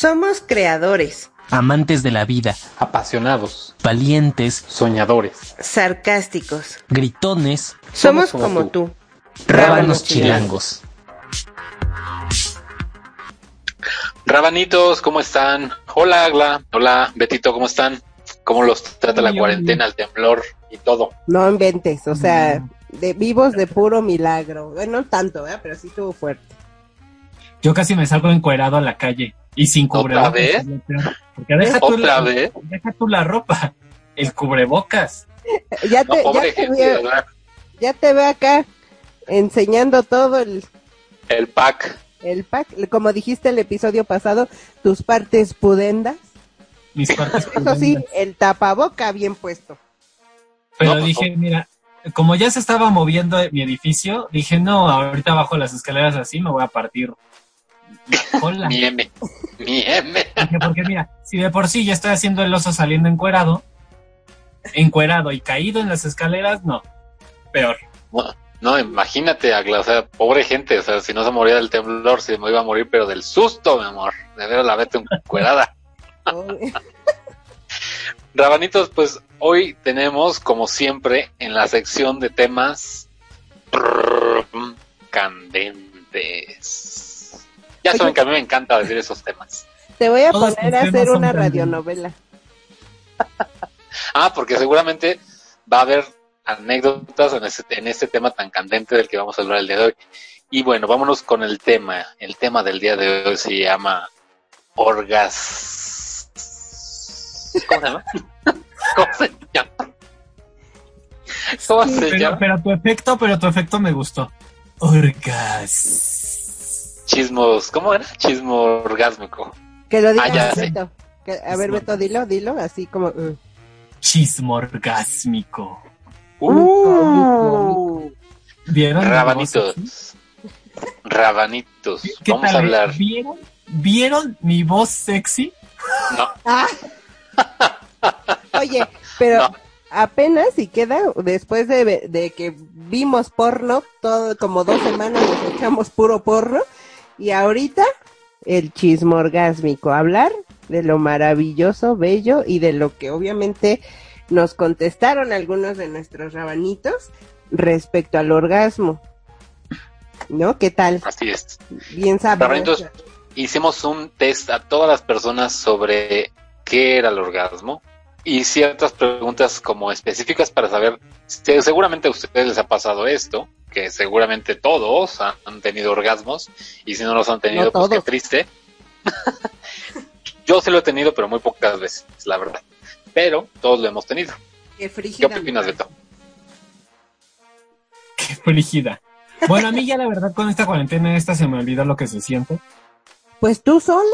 Somos creadores, amantes de la vida, apasionados, valientes, soñadores, sarcásticos. gritones, Somos como tú. rábanos chilangos. Rabanitos, ¿cómo están? Hola, Agla. Hola, Betito, ¿cómo están? ¿Cómo los trata la cuarentena, el temblor y todo? No inventes, o sea, de vivos de puro milagro. Bueno, no tanto, ¿eh? pero sí estuvo fuerte. Yo casi me salgo encuerado a la calle y sin ¿Otra cubrebocas. peor. Porque deja tú, ¿Otra la, vez? deja tú la ropa, el cubrebocas. Ya No, te, pobre ya te gente, veo, ¿verdad? ya te veo acá enseñando todo el, El pack. el pack, como dijiste el episodio pasado, tus partes pudendas. Mis partes Eso sí, pudendas. el tapaboca bien puesto. Pero No, dije, mira, como ya se estaba moviendo mi edificio, dije, no, ahorita bajo las escaleras así me voy a partir. La cola. Mi M. Mi M. Porque mira, si de por sí ya estoy haciendo el oso saliendo encuerado, encuerado y caído en las escaleras, no, peor. No, no, imagínate, Agla, o sea, pobre gente, o sea, si no se moría del temblor, se me iba a morir, pero del susto, mi amor. De ver la vete encuerada. Rabanitos, pues hoy tenemos, como siempre, en la sección de temas candentes. Ya saben Oye. que a mí me encanta decir esos temas. Te voy a Todos poner a hacer una radionovela. Ah, porque seguramente va a haber anécdotas en este, en este tema tan candente del que vamos a hablar el día de hoy. Y bueno, vámonos con el tema. El tema del día de hoy se llama Orgas. ¿Cómo se llama? ¿Cómo se llama? ¿Cómo se Pero, llama? pero tu efecto, pero tu efecto me gustó. Orgas. Chismos, ¿cómo era? Chismo orgásmico. Que lo diga Ah, ya sé. Beto. Que- a ver, Beto, dilo, dilo, así como... uh. Chismo orgásmico. Uh, ¿Vieron? voz rabanitos. Rabanitos. ¿Qué Vamos a tal, hablar. ¿Vieron? ¿Vieron mi voz sexy? No, Ah. Oye, pero No. apenas y queda después de, de que vimos porno, todo como dos semanas nos echamos puro porno y ahorita el chismo orgásmico, hablar de lo maravilloso, bello y de lo que obviamente nos contestaron algunos de nuestros rabanitos respecto al orgasmo. ¿No? ¿Qué tal? así es. Bien sabroso. Hicimos un test a todas las personas sobre qué era el orgasmo y ciertas preguntas como específicas para saber si seguramente a ustedes les ha pasado esto, que seguramente todos han, tenido orgasmos y si no los han tenido, No pues qué triste. Yo sí lo he tenido, pero muy pocas veces, la verdad. Pero todos lo hemos tenido. Qué ¿Qué frígida, opinas, me Beto? Qué frígida. Bueno, a mí ya la verdad con esta cuarentena esta se me olvidó lo que se siente. Pues tú sola.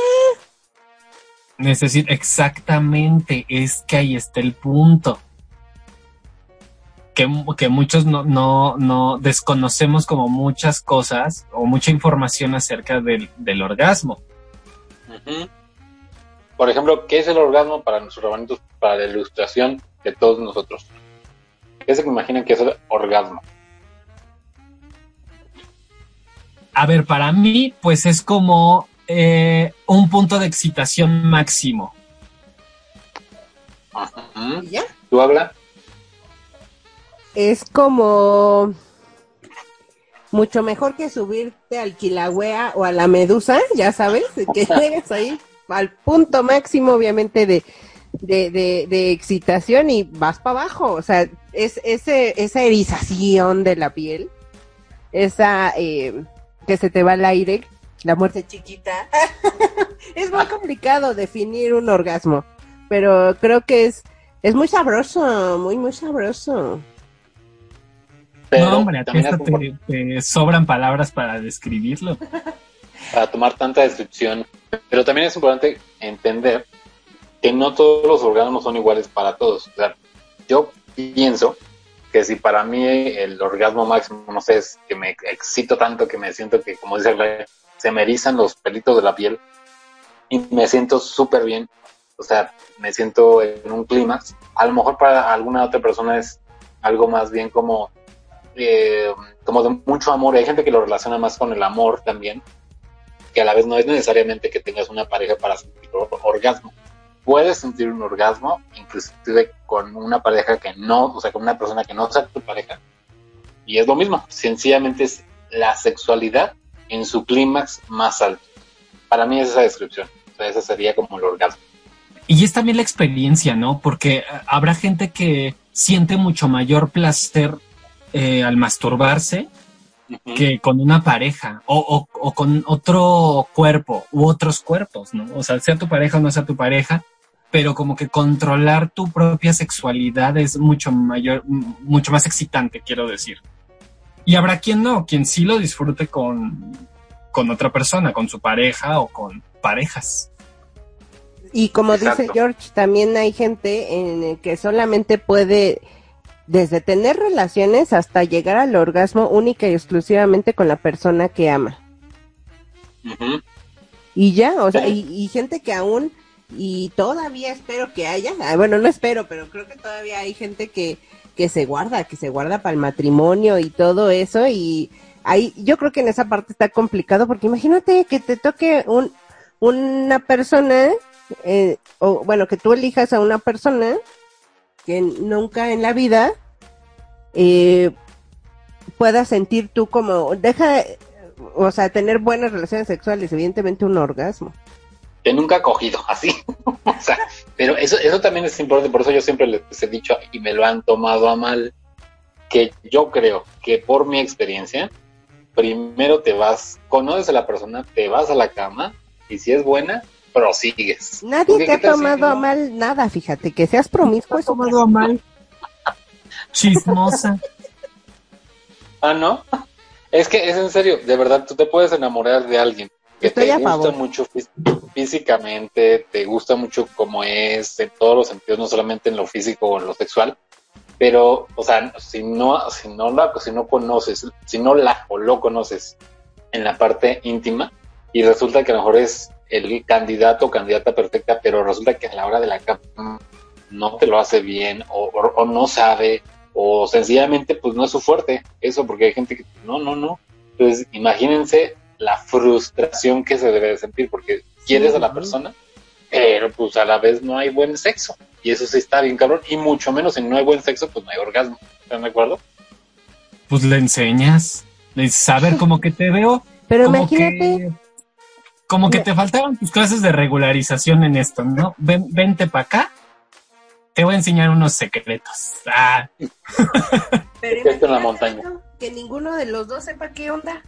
Necesito, exactamente, es que ahí está el punto. Que, que muchos no, no, no desconocemos como muchas cosas o mucha información acerca del, del orgasmo. Por ejemplo, ¿qué es el orgasmo para nuestros rabanitos, para la ilustración de todos nosotros? ¿Qué se imaginan que es el orgasmo? A ver, para mí, pues es como eh, un punto de excitación máximo. Ujú. ¿Y ya? ¿Tú habla? es como mucho mejor que subirte al Kilauea o a la Medusa, ya sabes, que llegues ahí al punto máximo, obviamente, de, de, de, de excitación y vas para abajo. O sea, es ese, esa erización de la piel, esa eh, que se te va al aire, la muerte chiquita. es muy complicado definir un orgasmo, pero creo que es, es muy sabroso, muy, muy sabroso. Pero no, hombre, también es te sobran palabras para describirlo. para tomar tanta descripción. Pero también es importante entender que no todos los orgasmos son iguales para todos. O sea, yo pienso que si para mí el orgasmo máximo, no sé, es que me excito tanto que me siento que, como dice el se me erizan los pelitos de la piel y me siento súper bien. O sea, me siento en un clímax. A lo mejor para alguna otra persona es algo más bien como, eh, como de mucho amor. Hay gente que lo relaciona más con el amor también. que a la vez no es necesariamente que tengas una pareja para sentir or- orgasmo. Puedes sentir un orgasmo inclusive con una pareja que no, o sea, con una persona que no sea tu pareja. Y es lo mismo, sencillamente es la sexualidad en su clímax más alto. Para mí es esa descripción. O sea, ese sería como el orgasmo. Y es también la experiencia, ¿no? Porque eh, habrá gente que siente mucho mayor placer eh, al masturbarse que con una pareja o, o- o con otro cuerpo u otros cuerpos, ¿no? O sea, sea tu pareja o no sea tu pareja, pero como que controlar tu propia sexualidad es mucho mayor, mucho más excitante, quiero decir. Y habrá quien no, quien sí lo disfrute con, con otra persona, con su pareja o con parejas. Y como dice. George, también hay gente en el que solamente puede desde tener relaciones hasta llegar al orgasmo única y exclusivamente con la persona que ama. Y ya, o sea, y, y gente que aún, y todavía espero que haya, ah, bueno, no espero, pero creo que todavía hay gente que, que se guarda, que se guarda para el matrimonio y todo eso, y ahí, yo creo que en esa parte está complicado, porque imagínate que te toque un, una persona, eh, o bueno, que tú elijas a una persona que nunca en la vida eh, puedas sentir tú como, deja, o sea, tener buenas relaciones sexuales, evidentemente un orgasmo. Que nunca ha cogido, así. o sea, pero eso, eso también es importante, por eso yo siempre les he dicho y me lo han tomado a mal, que yo creo que por mi experiencia, primero te vas, conoces a la persona, te vas a la cama y si es buena, prosigues. Nadie Porque te ha ¿qué tal si tomado a no? mal nada, fíjate, que seas promiscuo. eso- tomado a mal. Chismosa. Ah, ¿no? Es que es en serio, de verdad, tú te puedes enamorar de alguien que Estoy te gusta favor. mucho fí- físicamente, te gusta mucho como es, en todos los sentidos, no solamente en lo físico o en lo sexual, pero, o sea, si no, si no la, si no conoces, si no la o lo conoces en la parte íntima, y resulta que a lo mejor es el candidato o candidata perfecta, pero resulta que a la hora de la cama no te lo hace bien, o, o- o no sabe, o sencillamente pues no es su fuerte, eso, porque hay gente que no, no, no. Entonces, imagínense la frustración que se debe de sentir, porque quieres a la persona, pero pues a la vez no hay buen sexo. Y eso sí está bien cabrón, y mucho menos si no hay buen sexo, pues no hay orgasmo. ¿Están de acuerdo? Pues le enseñas. Le dices, a ver, como que te veo. Pero como imagínate, que, como que te faltaban tus clases de regularización en esto, ¿no? Ven, vente para acá. Te voy a enseñar unos secretos. Ah, pero esto en la montaña. que ninguno de los dos sepa qué onda.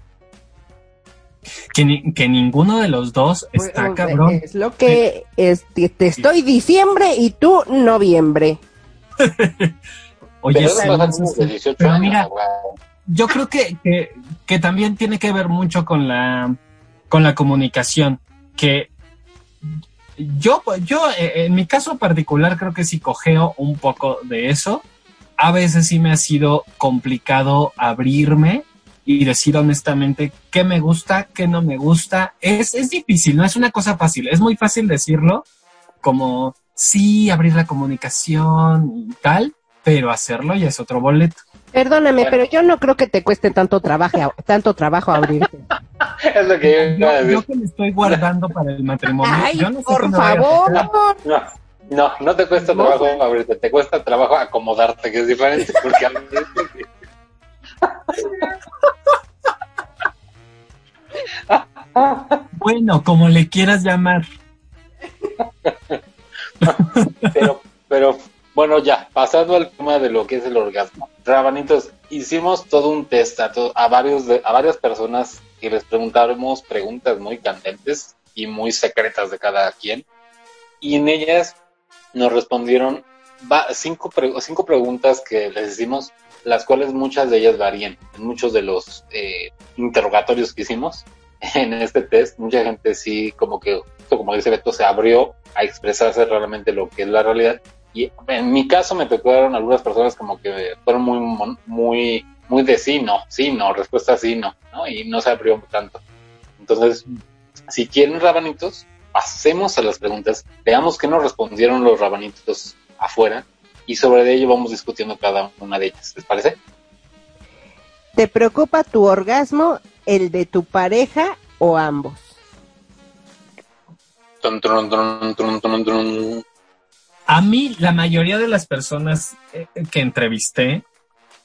Que, ni- que ninguno de los dos está Pues, cabrón. Es lo que es, te, te estoy diciembre y tú noviembre. Oye, pero sí, eso pasa eso como sí. de 18 Pero años, mira, yo creo que, que, que también tiene que ver mucho con la, con la comunicación. Que yo, yo, eh, en mi caso particular, creo que sí cogeo un poco de eso. A veces sí me ha sido complicado abrirme y decir honestamente qué me gusta, qué no me gusta. Es, es difícil, no es una cosa fácil. Es muy fácil decirlo, como sí, abrir la comunicación y tal, pero hacerlo ya es otro boleto. Perdóname, pero yo no creo que te cueste tanto trabajo, tanto trabajo abrirte. Es lo que yo a Yo, que me estoy guardando para el matrimonio, Ay, yo no sé por favor. No, no, no te cuesta No. trabajo abrirte, te cuesta trabajo acomodarte, que es diferente, porque a veces- Bueno, como le quieras llamar. pero, pero bueno, ya, pasando al tema de lo que es el orgasmo. Rabanitos, hicimos todo un test a, varios de- a varias personas que les preguntáramos preguntas muy candentes y muy secretas de cada quien. Y en ellas nos respondieron cinco, cinco preguntas que les hicimos, las cuales muchas de ellas varían. Muchos de los eh, interrogatorios que hicimos en este test, mucha gente sí, como que, como dice Beto, se abrió a expresarse realmente lo que es la realidad. Y en mi caso me tocaron algunas personas como que fueron muy, muy, muy de sí, no, sí, no, respuesta sí, no, ¿no? Y no se abrió tanto. Entonces, si quieren rabanitos, pasemos a las preguntas, veamos qué nos respondieron los rabanitos afuera y sobre ello vamos discutiendo cada una de ellas. ¿Les parece? ¿Te preocupa tu orgasmo, el de tu pareja o ambos? A mí, la mayoría de las personas eh, que entrevisté,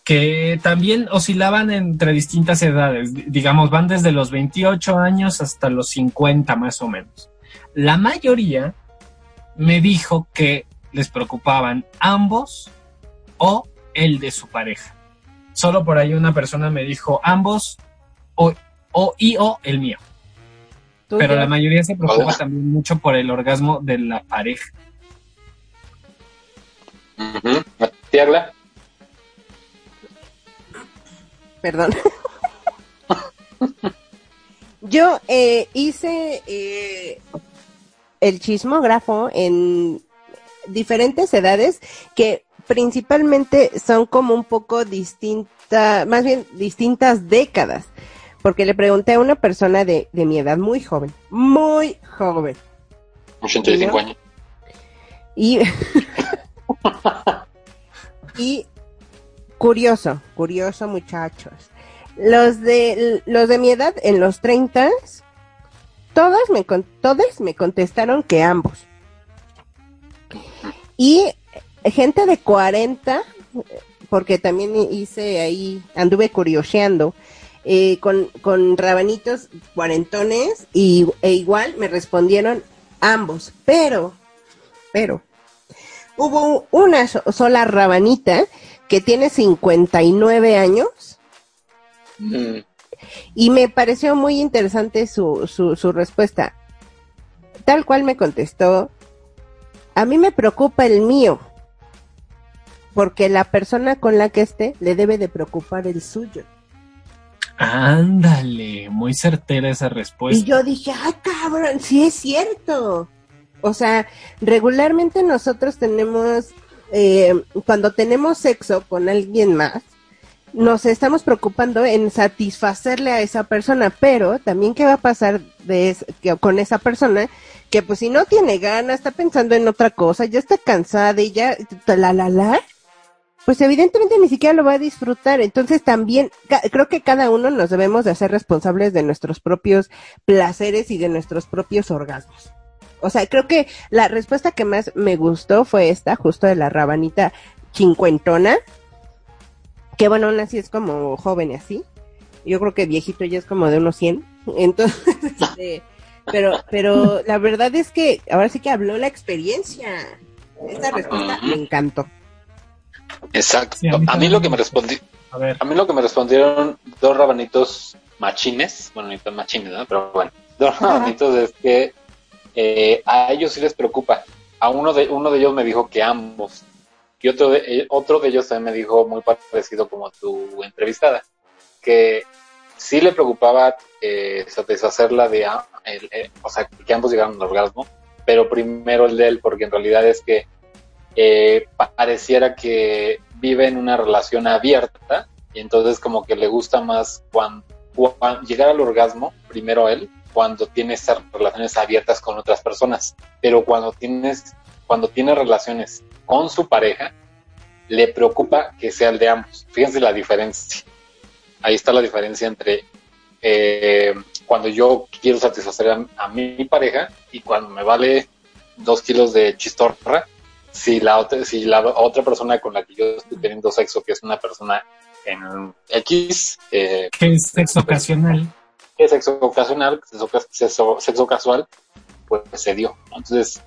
que también oscilaban entre distintas edades, di- digamos, van desde los 28 años hasta los 50 más o menos. La mayoría me dijo que les preocupaban ambos o el de su pareja. Solo por ahí una persona me dijo ambos o, o y o el mío. ¿Tú, Pero la mayoría se preocupa Hola. también mucho por el orgasmo de la pareja. Tiagla, Perdón. Yo eh, hice eh, el chismógrafo en diferentes edades que principalmente son como un poco distintas, más bien distintas décadas. Porque le pregunté a una persona de, de mi edad muy joven, muy joven. 85 ¿No? años. Y, y curioso, curioso muchachos. Los de los de mi edad en los 30 todas me con- todas me contestaron que ambos. Y gente de 40 porque también hice ahí anduve curioseando eh, con, con rabanitos cuarentones y, e igual me respondieron ambos, pero pero hubo una so- sola rabanita que tiene 59 años Mm, y me pareció muy interesante su, su, su respuesta. Tal cual me contestó, a mí me preocupa el mío, porque la persona con la que esté le debe de preocupar el suyo. Ándale, muy certera esa respuesta. Y yo dije, ah, cabrón, sí es cierto. O sea, regularmente nosotros tenemos, eh, cuando tenemos sexo con alguien más, nos estamos preocupando en satisfacerle a esa persona, pero también qué va a pasar de es- que- con esa persona que pues si no tiene ganas, está pensando en otra cosa, ya está cansada y ya, la, la, la, pues evidentemente ni siquiera lo va a disfrutar. Entonces también creo que cada uno nos debemos de hacer responsables de nuestros propios placeres y de nuestros propios orgasmos. O sea, creo que la respuesta que más me gustó fue esta, justo de la rabanita cincuentona, que bueno, aún así es como joven y así. Yo creo que viejito ya es como de unos 100. Entonces, este, pero, pero la verdad es que ahora sí que habló la experiencia. Esta respuesta me encantó. Exacto. Sí, a mí a mí lo que me respondí, A ver, a mí lo que me respondieron dos rabanitos machines, bueno, ni tan machines, ¿no? Pero bueno, dos rabanitos es que eh, a ellos sí les preocupa. A uno de uno de ellos me dijo que ambos. Y otro de, eh, otro de ellos también me dijo muy parecido como tu entrevistada, que sí le preocupaba eh, satisfacerla de, a- el- eh, o sea, que ambos llegaran al orgasmo, pero primero el de él, porque en realidad es que eh, pa- pareciera que vive en una relación abierta y entonces como que le gusta más cuando, llegar al orgasmo, primero él, cuando tiene relaciones abiertas con otras personas, pero cuando tienes, cuando tiene relaciones con su pareja, le preocupa que sea el de ambos. Fíjense la diferencia. Ahí está la diferencia entre eh, cuando yo quiero satisfacer a, a mi pareja y cuando me vale dos kilos de chistorra si la otra, si la otra persona con la que yo estoy teniendo sexo, que es una persona en X, eh, ¿qué es sexo ocasional? que es sexo ocasional, sexo, sexo- sexo casual, pues se dio. Entonces,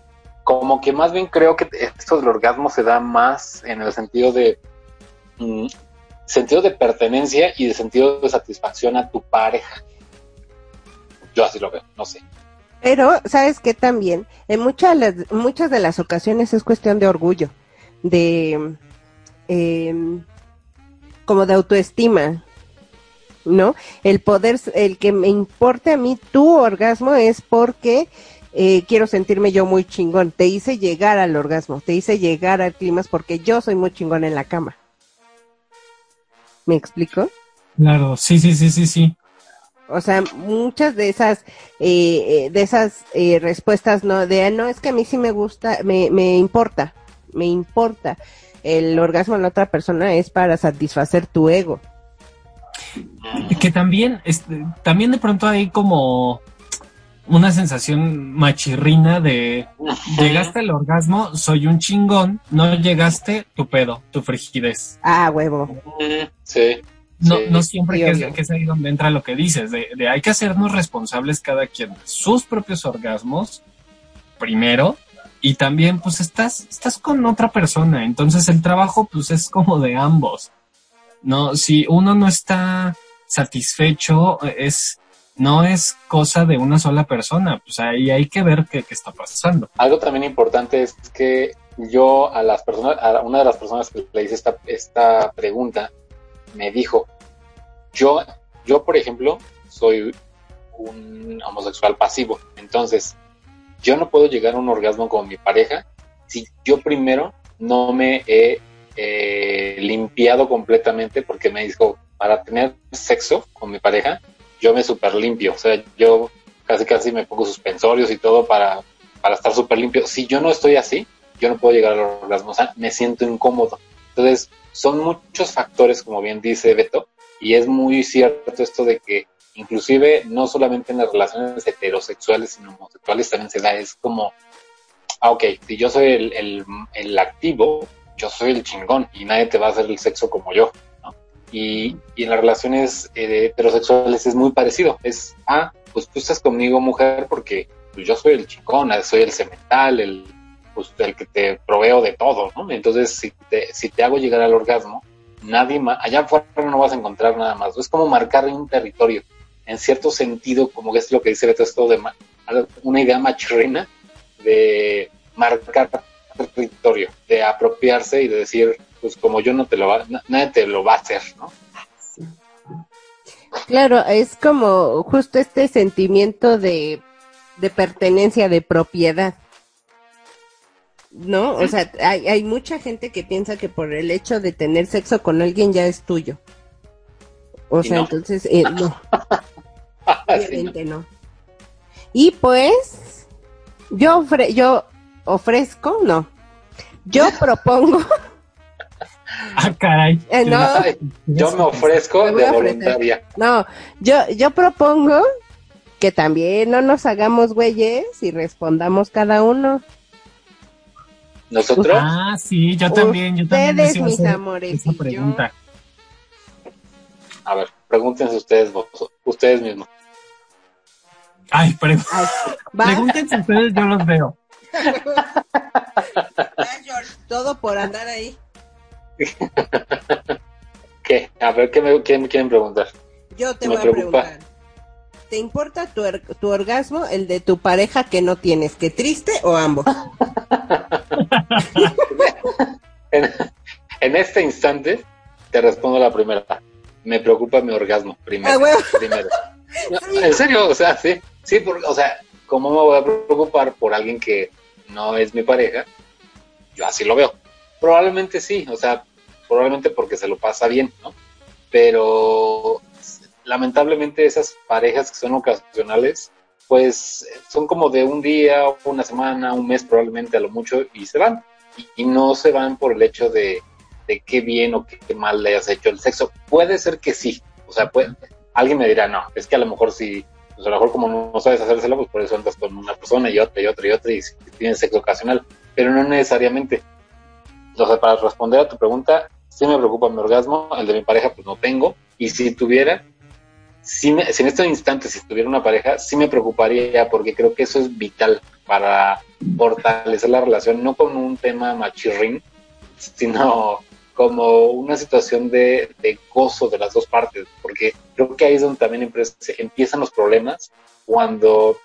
como que más bien creo que esto del orgasmo se da más en el sentido de mm, sentido de pertenencia y de sentido de satisfacción a tu pareja. Yo así lo veo, no sé. Pero, ¿sabes qué también? En muchas, las- muchas de las ocasiones es cuestión de orgullo, de, em, como de autoestima, ¿no? El poder, el que me importe a mí tu orgasmo es porque eh, quiero sentirme yo muy chingón. Te hice llegar al orgasmo, te hice llegar al clima porque yo soy muy chingón en la cama. ¿Me explico? Claro, sí, sí, sí, sí, sí. O sea, muchas de esas, eh, eh, de esas eh, respuestas, no, de "Ah, no, es que a mí sí me gusta, me, me importa, me importa. El orgasmo en la otra persona es para satisfacer tu ego. Que también, este, también de pronto hay como una sensación machirrina de llegaste al orgasmo, soy un chingón, no llegaste, tu pedo, tu frigidez. Ah, huevo. Sí. No, Sí. no siempre Sí, que es, que es ahí donde entra lo que dices, de, de hay que hacernos responsables cada quien de sus propios orgasmos primero y también pues estás, estás con otra persona, entonces el trabajo pues es como de ambos. No, si uno no está satisfecho, es, no es cosa de una sola persona, pues ahí hay que ver qué, está pasando. Algo también importante es que yo a las personas, a una de las personas que le hice esta, esta pregunta, me dijo, yo, yo por ejemplo, soy un homosexual pasivo, entonces yo no puedo llegar a un orgasmo con mi pareja si yo primero no me he eh, limpiado completamente porque me dijo, para tener sexo con mi pareja, yo me super limpio, o sea, yo casi casi me pongo suspensorios y todo para, para estar súper limpio. Si yo no estoy así, yo no puedo llegar al orgasmo, o sea, me siento incómodo. Entonces, son muchos factores, como bien dice Beto, y es muy cierto esto de que inclusive no solamente en las relaciones heterosexuales, sino homosexuales también se da, es como, ah, ok, si yo soy el, el, el activo, yo soy el chingón y nadie te va a hacer el sexo como yo. Y, y en las relaciones eh, heterosexuales es muy parecido, es, ah, pues tú estás conmigo mujer porque pues, yo soy el chingón, soy el cemental, el, pues, el que te proveo de todo, ¿no? Entonces, si te, si te hago llegar al orgasmo, nadie más, allá afuera no vas a encontrar nada más. Es como marcar un territorio. En cierto sentido, como es lo que dice Beto, esto de una idea machirrina de marcar territorio, de apropiarse y de decir, pues como yo no te lo va, na- nadie te lo va a hacer, ¿no? Claro, es como justo este sentimiento de, de pertenencia, de propiedad. ¿No? O sea, hay, hay mucha gente que piensa que por el hecho de tener sexo con alguien ya es tuyo. O sea, no. entonces, eh, no, Así, ¿no? obviamente no. Y pues, yo, ofre- yo ofrezco, no. Yo propongo, Ah, caray. eh, no, Ay, yo me ofrezco Me de voluntaria. No, yo, yo propongo que también no nos hagamos güeyes y respondamos cada uno. Nosotros, Ah, sí, yo también, yo también Ustedes, mis amores, esa yo. pregunta. a ver, pregúntense ustedes, vos- ustedes mismos. Ay, pre- Ay, pregúntense ustedes, yo los veo. todo por andar ahí. ¿Qué? A ver, ¿qué me, qué me quieren preguntar? Yo te voy a preocupa. preguntar. ¿Te importa tu, er- tu orgasmo, el de tu pareja que no tienes? ¿Que triste o ambos? En, en este instante te respondo la primera. Me preocupa mi orgasmo primero. Ah, primero. No, en serio, o sea, sí, sí, por- o sea, ¿cómo me voy a preocupar por alguien que no es mi pareja? Yo así lo veo. Probablemente sí, o sea, probablemente porque se lo pasa bien, ¿no? Pero lamentablemente esas parejas que son ocasionales, pues son como de un día, una semana, un mes probablemente a lo mucho y se van. Y, no se van por el hecho de, de qué bien o qué mal le hayas hecho el sexo. Puede ser que sí, o sea, puede, alguien me dirá, no, es que a lo mejor si, pues a lo mejor como no, sabes hacérselo, pues por eso andas con una persona y otra y otra y otra y tienes sexo ocasional, pero no necesariamente. Entonces, para responder a tu pregunta, sí me preocupa mi orgasmo, el de mi pareja pues no tengo, y si tuviera, sí me- si en este instante, si tuviera una pareja, sí me preocuparía porque creo que eso es vital para fortalecer la relación, no como un tema machirrín, sino como una situación de, de gozo de las dos partes, porque creo que ahí es donde también empie- empiezan los problemas cuando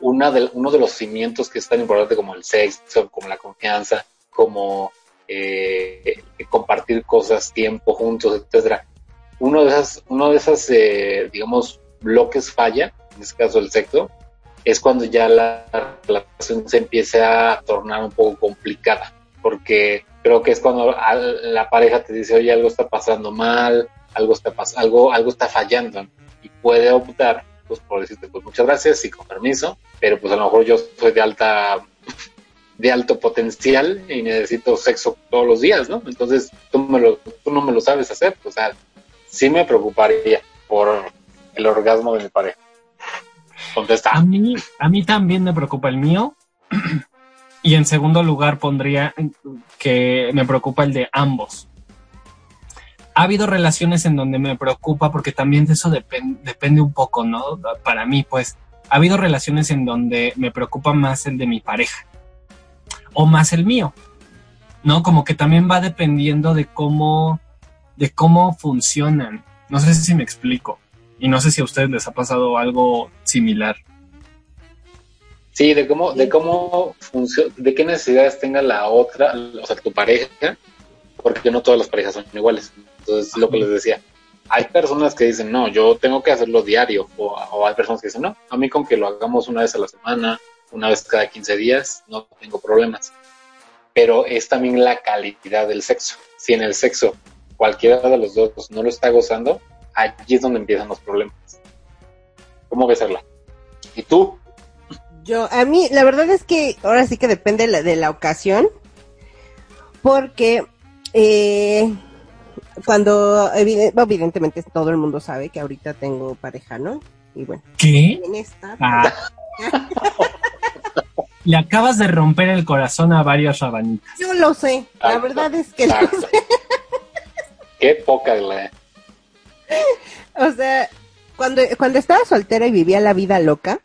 una de, uno de los cimientos que es tan importante como el sexo, como la confianza, como eh, compartir cosas, tiempo juntos, etcétera. Uno de esas, uno de esas, eh, digamos, bloques falla, en este caso el sexo, es cuando ya la relación se empieza a tornar un poco complicada, porque creo que es cuando la pareja te dice, oye, algo está pasando mal, algo está pas algo, algo está fallando, y puede optar, pues, por decirte, pues, muchas gracias y con permiso, pero pues a lo mejor yo soy de alta, de alto potencial y necesito sexo todos los días, ¿no? Entonces, tú, me lo, no me lo sabes hacer, o sea, sí me preocuparía por el orgasmo de mi pareja. Contesta. A mí, también me preocupa el mío. Y en segundo lugar pondría que me preocupa el de ambos. Ha habido relaciones en donde me preocupa porque también de eso depen- depende un poco, ¿no? Para mí, pues, ha habido relaciones en donde me preocupa más el de mi pareja o más el mío, ¿no? Como que también va dependiendo de cómo, de cómo funcionan. No sé si me explico. Y no sé si a ustedes les ha pasado algo similar. Sí, de cómo, de cómo funciona, de qué necesidades tenga la otra, o sea, tu pareja, porque no todas las parejas son iguales. Entonces, lo que les decía, hay personas que dicen, no, yo tengo que hacerlo diario, o, o hay personas que dicen, no, a mí con que lo hagamos una vez a la semana, una vez cada 15 días, no tengo problemas. Pero es también la calidad del sexo. Si en el sexo cualquiera de los dos no lo está gozando, allí es donde empiezan los problemas. ¿Cómo ves, Erla? ¿Y tú? Yo, a mí, la verdad es que ahora sí que depende de la, de la ocasión, porque eh, cuando, evidentemente todo el mundo sabe que ahorita tengo pareja, ¿no? Y bueno, ¿Qué? en esta, Ah. Le acabas de romper el corazón a varias rabanitas. yo lo sé, la Exacto, verdad es que lo sé. Qué poca la... O sea, cuando, cuando estaba soltera y vivía la vida loca,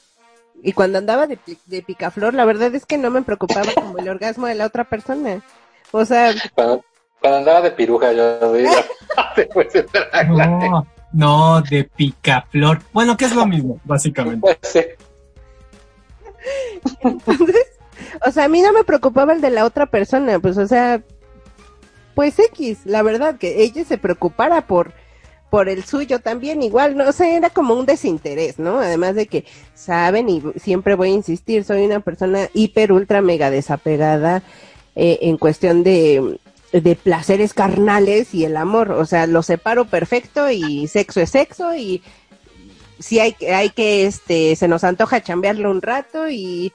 y cuando andaba de, de picaflor, la verdad es que no me preocupaba como el orgasmo de la otra persona. O sea, Cuando, cuando andaba de piruja, yo digo, después de tragarla. No, no, de picaflor. Bueno, que es lo mismo, básicamente. Pues sí. Entonces, o sea, a mí no me preocupaba el de la otra persona, pues, o sea, pues X, la verdad, que ella se preocupara por, por el suyo también, igual, no o sea, era como un desinterés, ¿no? Además de que saben, y siempre voy a insistir, soy una persona hiper, ultra, mega desapegada eh, en cuestión de, de placeres carnales y el amor, o sea, lo separo perfecto y sexo es sexo y si hay, que- hay que, este, se nos antoja chambearlo un rato y,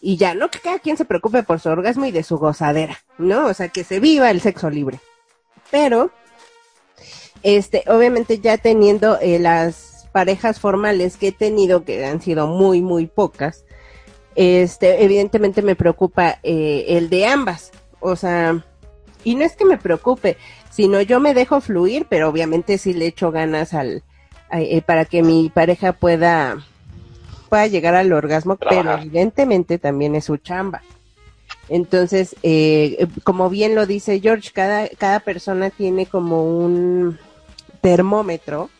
y ya, ¿no? Que cada quien se preocupe por su orgasmo y de su gozadera, ¿no? O sea, que se viva el sexo libre. Pero, este, obviamente ya teniendo eh, las parejas formales que he tenido, que han sido muy, muy pocas, este, evidentemente me preocupa eh, el de ambas. O sea, y no es que me preocupe, sino yo me dejo fluir, pero obviamente sí le echo ganas al, eh, para que mi pareja pueda, pueda llegar al orgasmo, pero evidentemente también es su chamba. Entonces, eh, eh, como bien lo dice George, cada, cada persona tiene como un termómetro,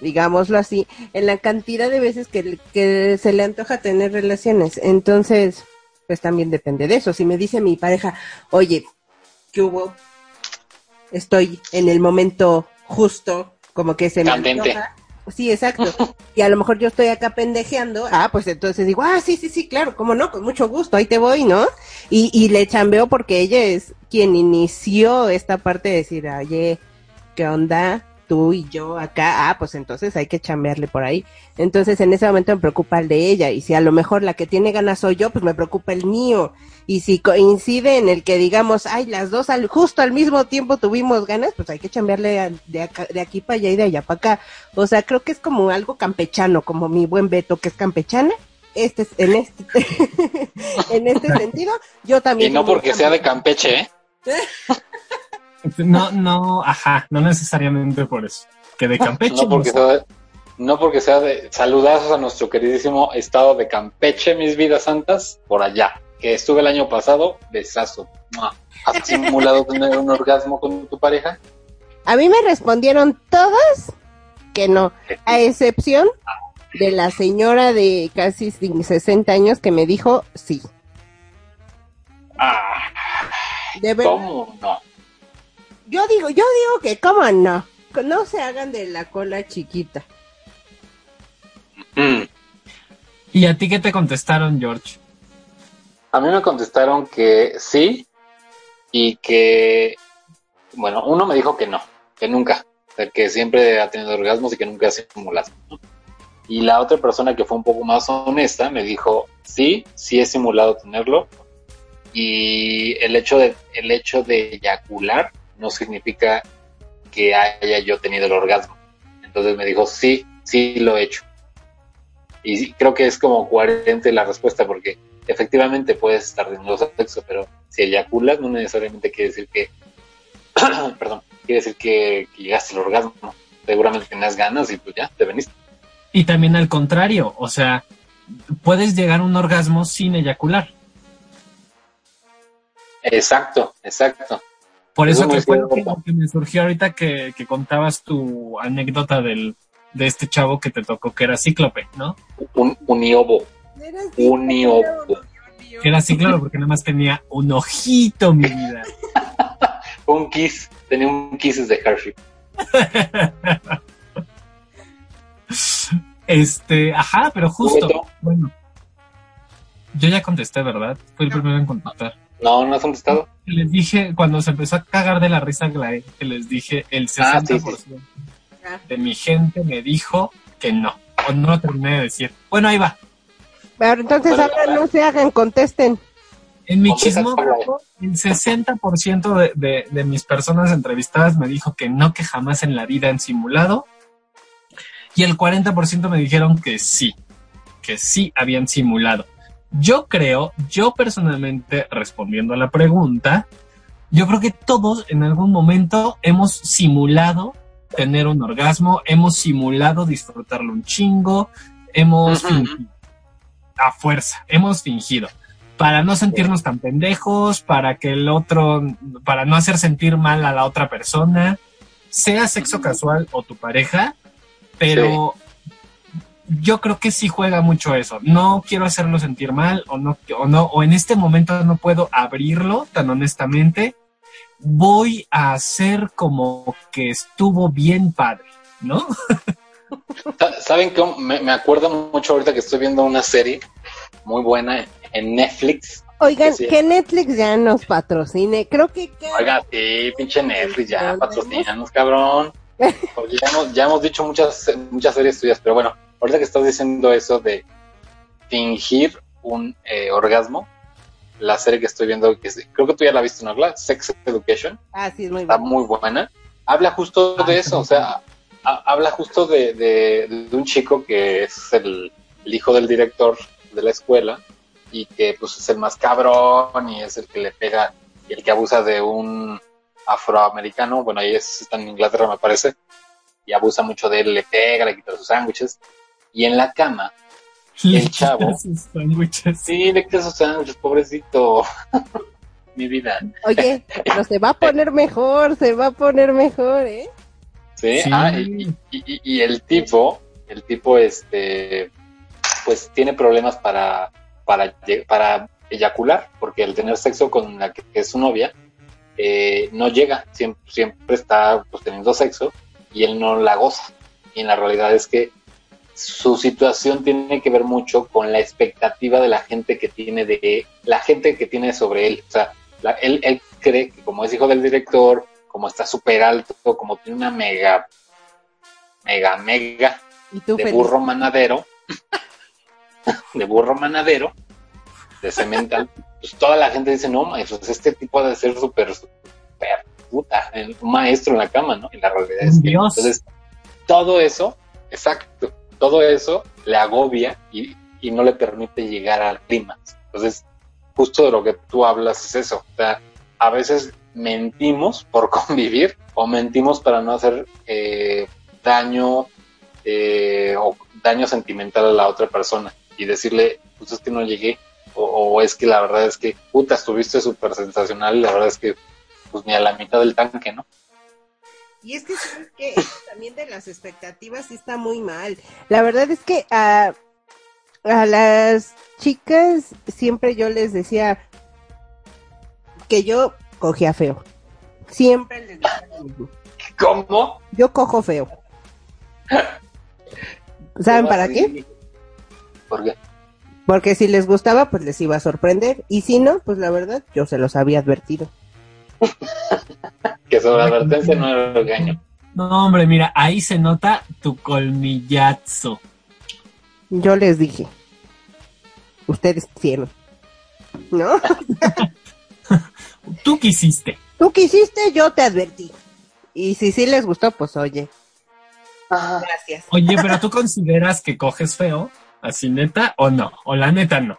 digámoslo así, en la cantidad de veces que, que se le antoja tener relaciones. Entonces, pues también depende de eso. Si me dice mi pareja, oye, ¿qué hubo? Estoy en el momento justo, como que se me antoja. Sí, exacto. Y a lo mejor yo estoy acá pendejeando. Ah, pues entonces digo, ah, sí, sí, sí, claro, cómo no, con mucho gusto, ahí te voy, ¿no? Y, y le chambeo porque ella es quien inició esta parte de decir, oye, ¿qué onda? Tú y yo acá, ah, pues entonces hay que chambearle por ahí. Entonces en ese momento me preocupa el de ella. Y si a lo mejor la que tiene ganas soy yo, pues me preocupa el mío. Y si coincide en el que digamos, ay, las dos al, justo al mismo tiempo tuvimos ganas, pues hay que chambearle a- de, acá- de aquí para allá y de allá para acá. O sea, creo que es como algo campechano, como mi buen Beto que es campechana. Este es, en este, en este sentido, yo Y también. no soy muy porque sea de. Campeche, ¿eh? No, no, ajá, no necesariamente por eso. Que de Campeche. No porque no sea de, no porque sea de saludazos a nuestro queridísimo estado de Campeche, mis vidas santas, por allá. Que estuve el año pasado, besazo. ¿Has simulado tener un orgasmo con tu pareja? A mí me respondieron todas que no, a excepción de la señora de casi 60 años que me dijo sí. Ah, De verdad. ¿Cómo no? Yo digo, yo digo que cómo no. No se hagan de la cola chiquita. Mm. ¿Y a ti qué te contestaron, George? A mí me contestaron que sí y que, bueno, uno me dijo que no, que nunca, o sea, que siempre ha tenido orgasmos y que nunca ha simulado. ¿no? Y la otra persona que fue un poco más honesta me dijo, sí, sí he simulado tenerlo y el hecho de, el hecho de eyacular no significa que haya yo tenido el orgasmo. Entonces me dijo, sí, sí lo he hecho. Y creo que es como coherente la respuesta porque efectivamente puedes estar teniendo sexo, pero si eyaculas no necesariamente quiere decir que, perdón, quiere decir que, que llegaste al orgasmo. Seguramente tenías ganas y pues ya, te veniste. Y también al contrario, o sea, puedes llegar a un orgasmo sin eyacular. Exacto, exacto. Por eso, quedó- lo que me surgió ahorita que, que contabas tu anécdota del, de este chavo que te tocó que era cíclope, ¿no? Un uniobo, uniobo. Que era cíclope porque nada más tenía un ojito, mi vida. Un kiss, tenía un kisses de Hershey. Este, ajá, pero justo. Bueno, yo ya contesté, ¿verdad? Fui el primero en contestar. No, no has contestado. Les dije, cuando se empezó a cagar de la risa que les dije, el 60% Ah, sí, sí. de mi gente me dijo que no. O no lo terminé de decir. Bueno, ahí va. Pero entonces ahora no se hagan, contesten. En mi chismógrafo, el 60% de, de, de mis personas entrevistadas me dijo que no, que jamás en la vida han simulado. Y el 40% me dijeron que sí, que sí habían simulado. Yo creo, yo personalmente, respondiendo a la pregunta, yo creo que todos en algún momento hemos simulado tener un orgasmo, hemos simulado disfrutarlo un chingo, hemos fingido, a fuerza, hemos fingido. Para no sentirnos tan pendejos, para que el otro, para no hacer sentir mal a la otra persona, sea sexo casual o tu pareja, pero yo creo que sí juega mucho eso. No quiero hacerlo sentir mal o no, o no, o en este momento no puedo abrirlo tan honestamente. Voy a hacer como que estuvo bien padre, ¿no? Sa- ¿Saben qué? Me, me acuerdo mucho ahorita que estoy viendo una serie muy buena en Netflix. Oigan, Sí. que Netflix ya nos patrocine. Creo que Oiga, sí, pinche Netflix, ya, patrocinanos, cabrón. Porque ya hemos, ya hemos dicho muchas, muchas series tuyas, pero bueno, ahorita que estás diciendo eso de fingir un eh, orgasmo, la serie que estoy viendo, que es- creo que tú ya la viste, ¿no? La Sex Education, Ah, sí, es muy está muy buena. Habla justo de eso, o sea, ha- habla justo de, de- de un chico que es el, el hijo del director de la escuela y que pues es el más cabrón y es el que le pega y el que abusa de un afroamericano, bueno, ahí es, está en Inglaterra me parece, y abusa mucho de él, le pega, le quita sus sándwiches, y en la cama, El chavo. Sus sí, le quita sus sándwiches, pobrecito, mi vida, Oye, pero se va a poner mejor, se va a poner mejor, ¿eh? ¿sí? Sí. Ah, y, y- y- y el tipo, el tipo, este, pues tiene problemas para, para, para eyacular, porque al tener sexo con la que es su novia, eh, no llega, siempre, siempre está pues, teniendo sexo y él no la goza. Y en la realidad es que su situación tiene que ver mucho con la expectativa de la gente que tiene de la gente que tiene sobre él. O sea, la- él, él cree que como es hijo del director, como está súper alto, como tiene una mega, mega, mega Y tú de feliz. burro manadero, de burro manadero, de cemental, pues toda la gente dice, no, maestro, pues este tipo ha de ser súper, súper puta, un maestro en la cama, ¿no? Y la realidad es que, dios. entonces, todo eso, exacto, todo eso le agobia y, no le permite llegar al clímax. Entonces, justo de lo que tú hablas es eso, o sea, a veces mentimos por convivir o mentimos para no hacer eh, daño eh, o daño sentimental a la otra persona y decirle, pues es que no llegué, o, o es que la verdad es que, puta, estuviste súper sensacional y la verdad es que, pues ni a la mitad del tanque, ¿no? Y es que sabes que también de las expectativas está muy mal. La verdad es que a, a las chicas siempre yo les decía que yo cogía feo. Siempre les decía lo mismo. ¿Cómo? Yo cojo feo. ¿Saben para qué? ¿Por qué? Porque si les gustaba, pues les iba a sorprender. Y si no, pues la verdad, yo se los había advertido. Que sobre la advertencia no era regaño. No, hombre, mira, ahí se nota tu colmillazo. Yo les dije. Ustedes hicieron. ¿No? Tú quisiste. Tú quisiste, yo te advertí. Y si sí les gustó, pues oye. Gracias. Oye, pero tú consideras que coges feo, Así neta o no, o la neta no.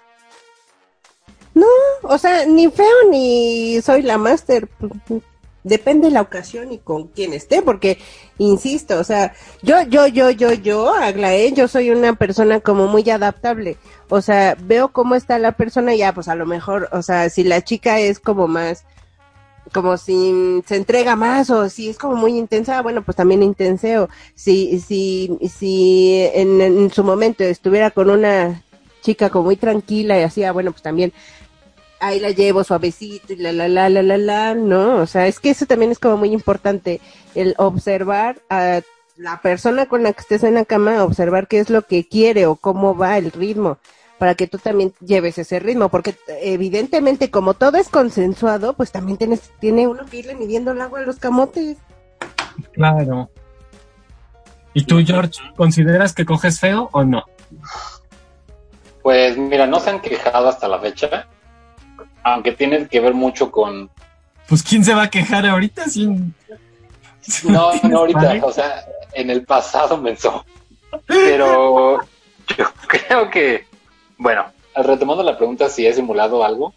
O sea, ni feo ni soy la máster. Depende de la ocasión y con quién esté, porque, insisto, o sea, yo, yo, yo, yo, yo, Aglaé, yo soy una persona como muy adaptable. O sea, veo cómo está la persona y ya, pues a lo mejor, o sea, si la chica es como más, como si se entrega más o si es como muy intensa, bueno, pues también intenseo. Si, si, si en, en su momento estuviera con una chica como muy tranquila y así, ah, bueno, pues también ahí la llevo suavecito y la, la, la, la, la, la, ¿no? O sea, es que eso también es como muy importante, el observar a la persona con la que estés en la cama, observar qué es lo que quiere o cómo va el ritmo, para que tú también lleves ese ritmo, porque evidentemente como todo es consensuado, pues también tienes, tiene uno que irle midiendo el agua a los camotes. Claro. ¿Y tú, George, consideras que coges feo o no? Pues mira, no se han quejado hasta la fecha, aunque tiene que ver mucho con... Pues ¿quién se va a quejar ahorita sin... No, no ahorita, o sea, en el pasado pensó. Pero yo creo que, bueno, retomando la pregunta si he simulado algo,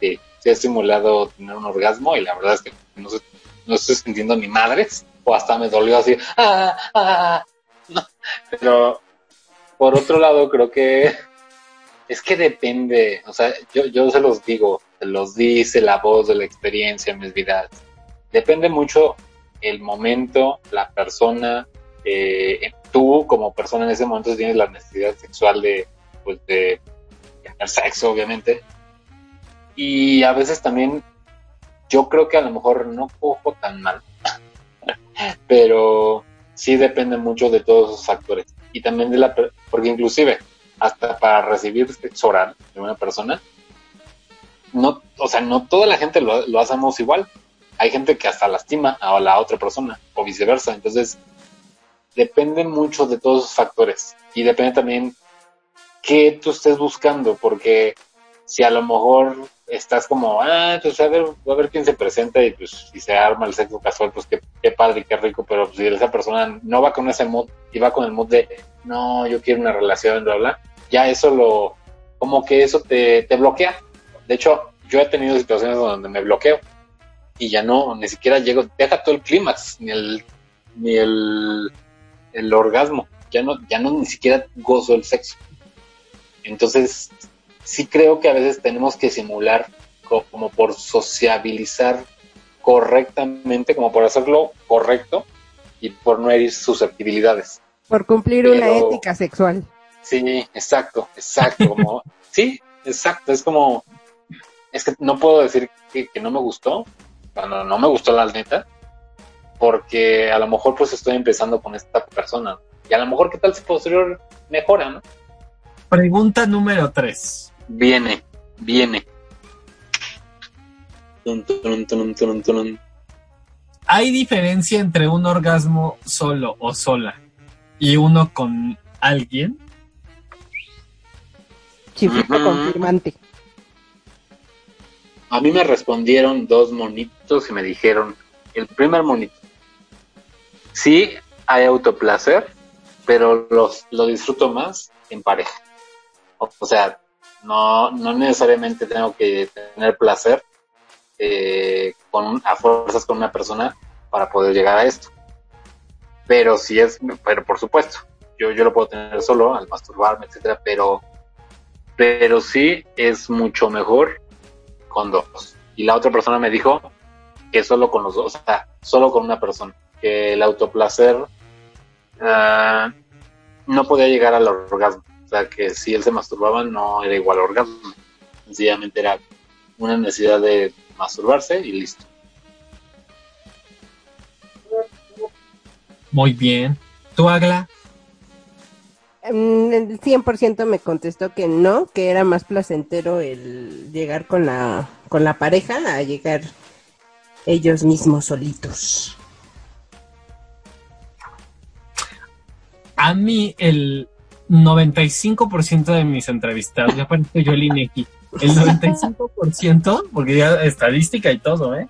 sí, sí he simulado tener un orgasmo y la verdad es que no, sé, no estoy sintiendo ni madres, o hasta me dolió así, ah, ah, no. pero por otro lado creo que es que depende, o sea, yo, yo se los digo, se los dice la voz de la experiencia, mis vidas. Depende mucho el momento, la persona, eh, tú como persona en ese momento tienes la necesidad sexual de, pues de tener sexo, obviamente. Y a veces también, yo creo que a lo mejor no cojo tan mal, pero sí depende mucho de todos esos factores. Y también de la, porque inclusive, hasta para recibir sexo oral de una persona, no, o sea, no toda la gente lo, lo, hacemos igual. Hay gente que hasta lastima a la otra persona o viceversa. Entonces, depende mucho de todos esos factores y depende también qué tú estés buscando, porque si a lo mejor estás como, ah, pues a ver, a ver quién se presenta y pues si se arma el sexo casual, pues qué, qué padre qué rico, pero si esa persona no va con ese mood y va con el mood de, no, yo quiero una relación, bla, bla, ya eso lo, como que eso te, te bloquea. De hecho, yo he tenido situaciones donde me bloqueo y ya no, ni siquiera llego, deja todo el clímax, ni el, ni el, el orgasmo, ya no, ya no ni siquiera gozo el sexo. Entonces, sí creo que a veces tenemos que simular como por sociabilizar correctamente, como por hacerlo correcto y por no herir susceptibilidades. Por cumplir Pero, una ética sexual. Sí, exacto, exacto. Como, sí, exacto. Es como, es que no puedo decir que, que, no me gustó, cuando no me gustó la neta, porque a lo mejor pues estoy empezando con esta persona. Y a lo mejor qué tal si posterior mejora, ¿no? Pregunta número tres. Viene, viene. Tun, tun, tun, ¿Hay diferencia entre un orgasmo solo o sola y uno con alguien? Chiflito uh -huh. confirmante. A mí me respondieron dos monitos y me dijeron, el primer monito, sí hay autoplacer, pero los, lo disfruto más en pareja. O, o sea, no, no necesariamente tengo que tener placer eh, con, a fuerzas con una persona para poder llegar a esto. Pero si es, pero por supuesto, yo, yo lo puedo tener solo al masturbarme, etcétera, pero, pero sí es mucho mejor con dos. Y la otra persona me dijo que solo con los dos, o sea, solo con una persona, que el autoplacer uh, no podía llegar al orgasmo. O sea, que si él se masturbaba no era igual orgasmo. Sencillamente era una necesidad de masturbarse y listo. Muy bien. ¿Tú, Agla? Mm, El 100% me contestó que no, que era más placentero el llegar con la, con la pareja a llegar ellos mismos solitos. A mí el 95% de mis entrevistados, ya parece yo el INEGI, el 95%, porque ya estadística y todo, ¿eh?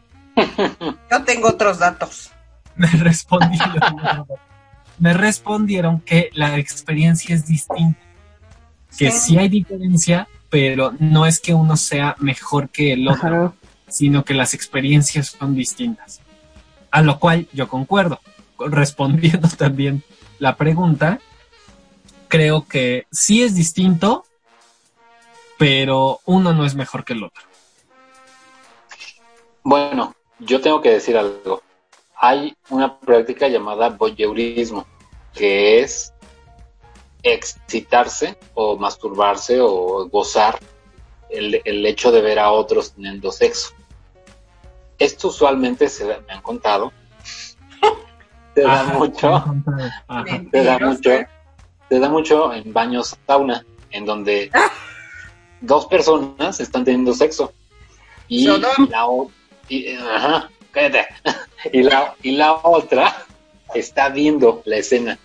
Yo tengo otros datos. Me respondieron, me respondieron que la experiencia es distinta. que Sí. sí hay diferencia, pero no es que uno sea mejor que el otro, Ajá. sino que las experiencias son distintas. A lo cual yo concuerdo. Respondiendo también la pregunta, creo que sí es distinto, pero uno no es mejor que el otro. Bueno, yo tengo que decir algo. Hay una práctica llamada voyeurismo, que es excitarse o masturbarse o gozar el, el hecho de ver a otros teniendo sexo. Esto usualmente se da- me han contado. Se da Ajá, mucho. Te da mucho, te da mucho en baños sauna, en donde dos personas están teniendo sexo y la y, ajá, cállate. y la y la otra está viendo la escena.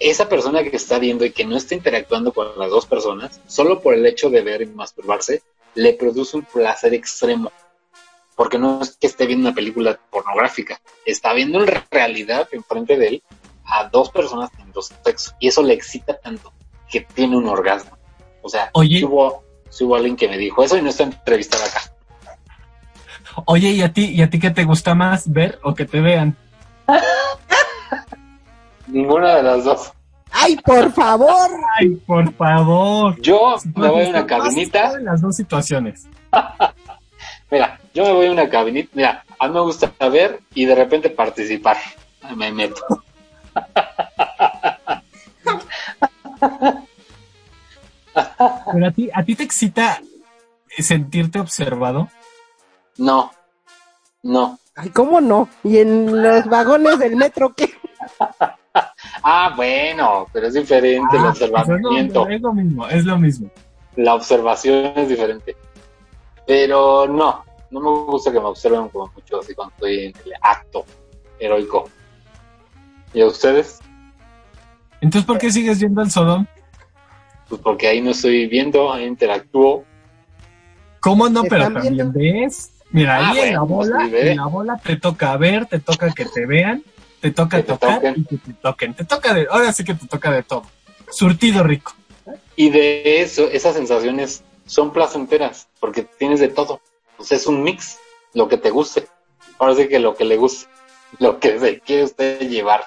Esa persona que está viendo y que no está interactuando con las dos personas, solo por el hecho de ver y masturbarse, le produce un placer extremo. Porque no es que esté viendo una película pornográfica, está viendo en realidad enfrente de él a dos personas teniendo sexo. Y eso le excita tanto que tiene un orgasmo. O sea, Oye. sí hubo, sí hubo alguien que me dijo eso y no está entrevistado acá. Oye, ¿y a ti, y a ti qué te gusta más ver o que te vean? Ninguna de las dos. Ay, por favor. Ay, por favor. Yo me voy a una cabinita. En las dos situaciones. Mira, yo me voy a una cabinita. Mira, a mí me gusta ver y de repente participar. Me meto. Pero a ti, a ti te excita sentirte observado. No, no. Ay, ¿cómo no? ¿Y en los vagones del metro qué? Ah, bueno, pero es diferente el Ah, pues es lo- observamiento. es lo mismo, es lo mismo. La observación es diferente. Pero no, no me gusta que me observen como mucho así cuando estoy en el acto heroico. ¿Y a ustedes? Entonces, ¿por qué sigues yendo al Sodom? Pues porque ahí no estoy viendo, ahí interactúo. ¿Cómo no? Pero también ves. Mira, Ah, ahí en la pues bola, sí, en la bola te toca ver, te toca que te vean, te toca Que tocar y que te toquen. Te toca de, ahora sí que te toca de todo. Surtido rico. Y de eso, esas sensaciones son placenteras, porque tienes de todo. Pues es un mix, lo que te guste. Ahora sí que lo que le guste, lo que se quiere usted llevar.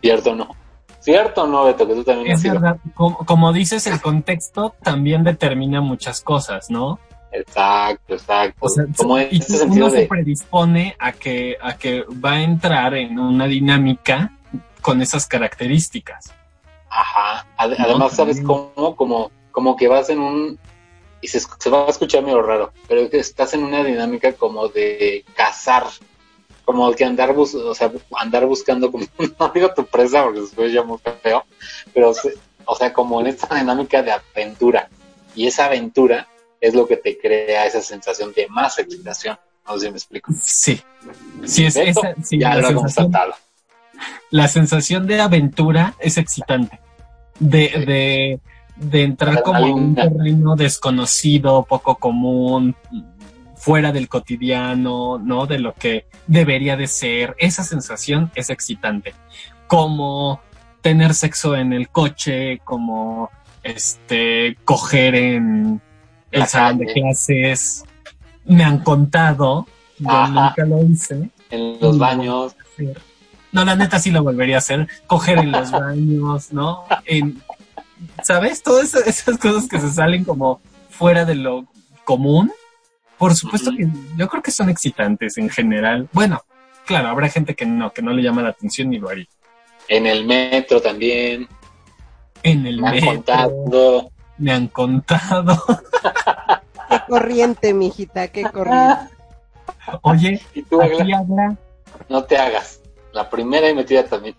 ¿Cierto o no? ¿Cierto o no, Beto? Que tú también has Es sido. como, como dices, el contexto también determina muchas cosas, ¿no? Exacto, exacto. O sea, Como y este uno se predispone a que, a que va a entrar en una dinámica con esas características. Ajá. Ad- No, Además, ¿sabes cómo? Como, como que vas en un... Y se, va a escuchar medio raro, pero es que estás en una dinámica como de cazar. Como que andar, bus o sea, andar buscando, como, no digo tu presa porque después ya muy feo, pero, o sea, como en esta dinámica de aventura. Y esa aventura es lo que te crea esa sensación de más excitación. No sé si me explico. Sí. Sí, es esa, sí, ya la, lo he constatado. la sensación de aventura es excitante. De, Sí. de, de entrar como a un terreno desconocido, poco común, fuera del cotidiano, ¿no? De lo que debería de ser. Esa sensación es excitante. Como tener sexo en el coche, como este coger en el salón de clases. Me han contado, yo Ajá. nunca lo hice. En los baños. No, la neta sí lo volvería a hacer. Coger en los baños, ¿no? En, ¿Sabes? Todas esas, cosas que se salen como fuera de lo común. Por supuesto que yo creo que son excitantes en general. Bueno, claro, habrá gente que no, que no le llama la atención ni lo haría. En el metro también. En el Me han metro, contado. Me han contado. Qué corriente, mijita, qué corriente. Oye, Y tú, Agla, aquí habla no te hagas. La primera y metida también.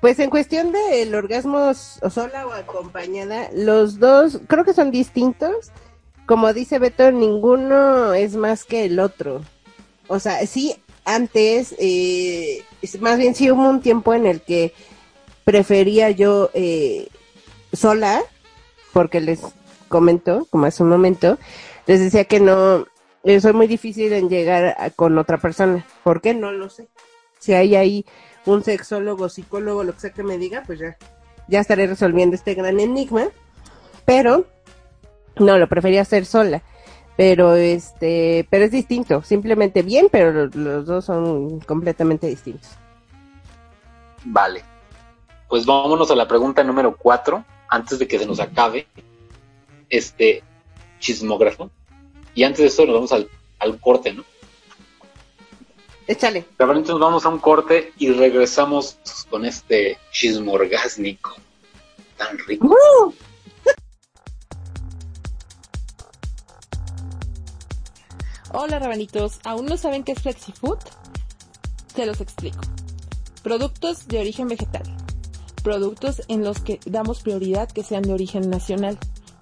Pues en cuestión del orgasmo sola o acompañada, los dos creo que son distintos. Como dice Beto, ninguno es más que el otro. O sea, sí, antes, eh, más bien sí hubo un tiempo en el que prefería yo eh, sola, porque les comento, como hace un momento, les decía que no, eh, soy muy difícil en llegar a- con otra persona. ¿Por qué? No lo sé. Si hay ahí un sexólogo, psicólogo, lo que sea que me diga, pues ya, ya estaré resolviendo este gran enigma. Pero, no, lo prefería hacer sola. Pero este, pero es distinto, simplemente bien, pero lo- los dos son completamente distintos. Vale. Pues vámonos a la pregunta número cuatro, antes de que se nos acabe este chismógrafo. Y antes de eso nos vamos al, al corte, ¿no? Échale. Pero entonces nos vamos a un corte y regresamos con este chismo orgásmico tan rico. Hola rabanitos, ¿aún no saben qué es FlexiFood? Se los explico. Productos de origen vegetal. Productos en los que damos prioridad que sean de origen nacional.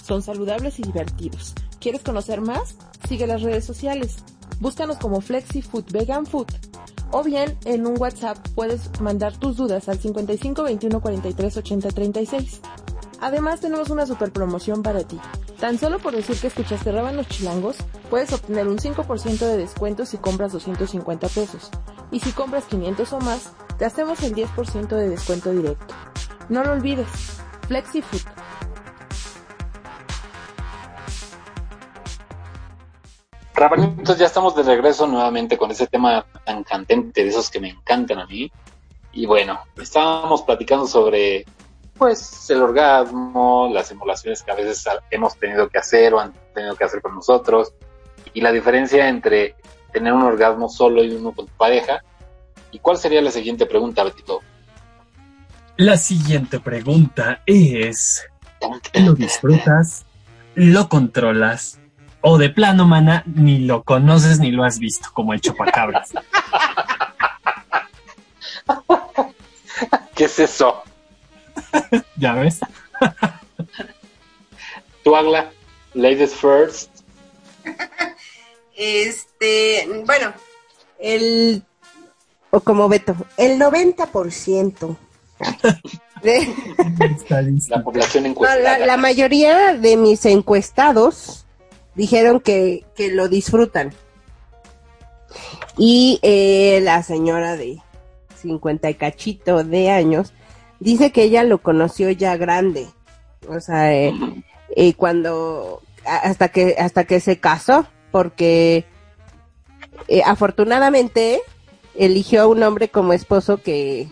Son saludables y divertidos. ¿Quieres conocer más? Sigue las redes sociales. Búscanos como FlexiFood Vegan Food. O bien en un WhatsApp puedes mandar tus dudas al 55 21 43 80 36. Además tenemos una super promoción para ti. Tan solo por decir que escuchaste Rábanos Chilangos, puedes obtener un 5% de descuento si compras 250 pesos. Y si compras 500 o más, te hacemos el 10% de descuento directo. No lo olvides, FlexiFood. Rabanitos, ya estamos de regreso nuevamente con ese tema tan candente, de esos que me encantan a mí. Y bueno, estábamos platicando sobre, pues, el orgasmo, las simulaciones que a veces hemos tenido que hacer o han tenido que hacer con nosotros, y la diferencia entre tener un orgasmo solo y uno con tu pareja. ¿Y cuál sería la siguiente pregunta, Betito? La siguiente pregunta es, ¿lo disfrutas? ¿Lo controlas? O de plano, mana, ni lo conoces ni lo has visto, como el chupacabras. ¿Qué es eso? ¿Ya ves? Tú, Agla, ladies first. Este, bueno, el, o como Beto, el 90% de, La población no, encuestada. la, la mayoría de mis encuestados dijeron que, que lo disfrutan. Y eh, la señora de 50 y cachito de años dice que ella lo conoció ya grande. O sea, eh, eh, cuando hasta que hasta que se casó, porque eh, afortunadamente eligió a un hombre como esposo que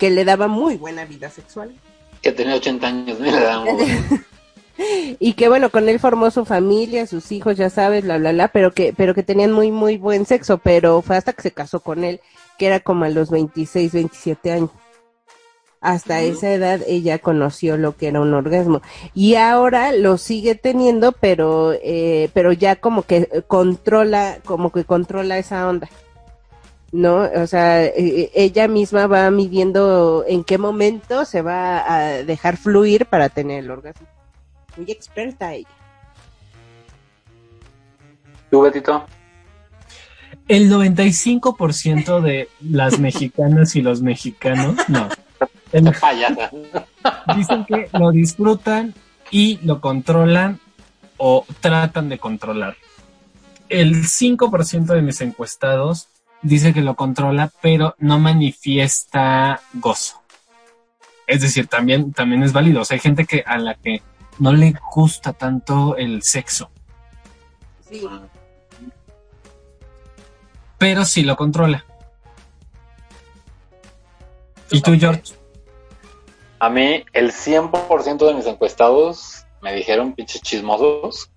que le daba muy buena vida sexual. Que tenía 80 años, le damos. y que bueno, con él formó su familia, sus hijos, ya sabes, bla, bla, bla, pero que, pero que tenían muy, muy buen sexo, pero fue hasta que se casó con él, que era como a los 26, 27 años. Hasta esa edad ella conoció lo que era un orgasmo. Y ahora lo sigue teniendo, pero, eh, pero ya como que controla, como que controla esa onda. ¿No? O sea, eh, ella misma va midiendo en qué momento se va a dejar fluir para tener el orgasmo. Muy experta ella. ¿Tú, Betito? El 95% de las mexicanas y los mexicanos, no, el- Payasa. dicen que lo disfrutan y lo controlan o tratan de controlar. El 5% de mis encuestados dice que lo controla, pero no manifiesta gozo. Es decir, también, también es válido. O sea, hay gente que a la que no le gusta tanto el sexo, Sí. pero sí lo controla. ¿Y tú, George? A mí, el 100% de mis encuestados me dijeron pinches chismosos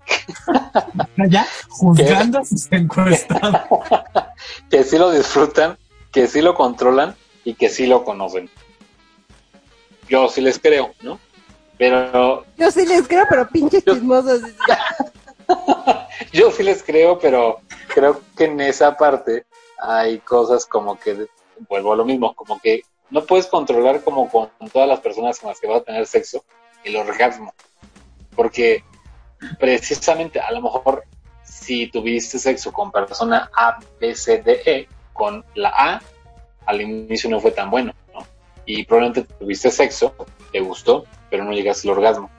Ya, juzgando a sus encuestados. que sí lo disfrutan, que sí lo controlan y que sí lo conocen. Yo sí les creo, ¿no? Pero Yo sí les creo, pero pinches Yo- chismosos. yo sí les creo, pero creo que en esa parte hay cosas como que, vuelvo a lo mismo, como que no puedes controlar como con todas las personas con las que vas a tener sexo el orgasmo. Porque precisamente a lo mejor si tuviste sexo con persona A, B, C, D, E, con la A, al inicio no fue tan bueno, ¿no? Y probablemente tuviste sexo, te gustó, pero no llegaste al orgasmo.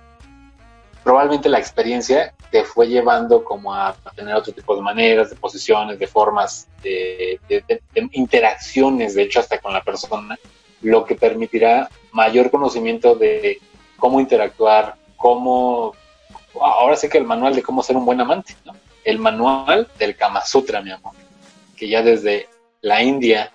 probablemente la experiencia te fue llevando como a, tener otro tipo de maneras, de posiciones, de formas, de, de- de- de interacciones, de hecho, hasta con la persona, lo que permitirá mayor conocimiento de cómo interactuar, cómo... Ahora sí que el manual de cómo ser un buen amante, ¿no? El manual del Kama Sutra, mi amor, que ya desde la India,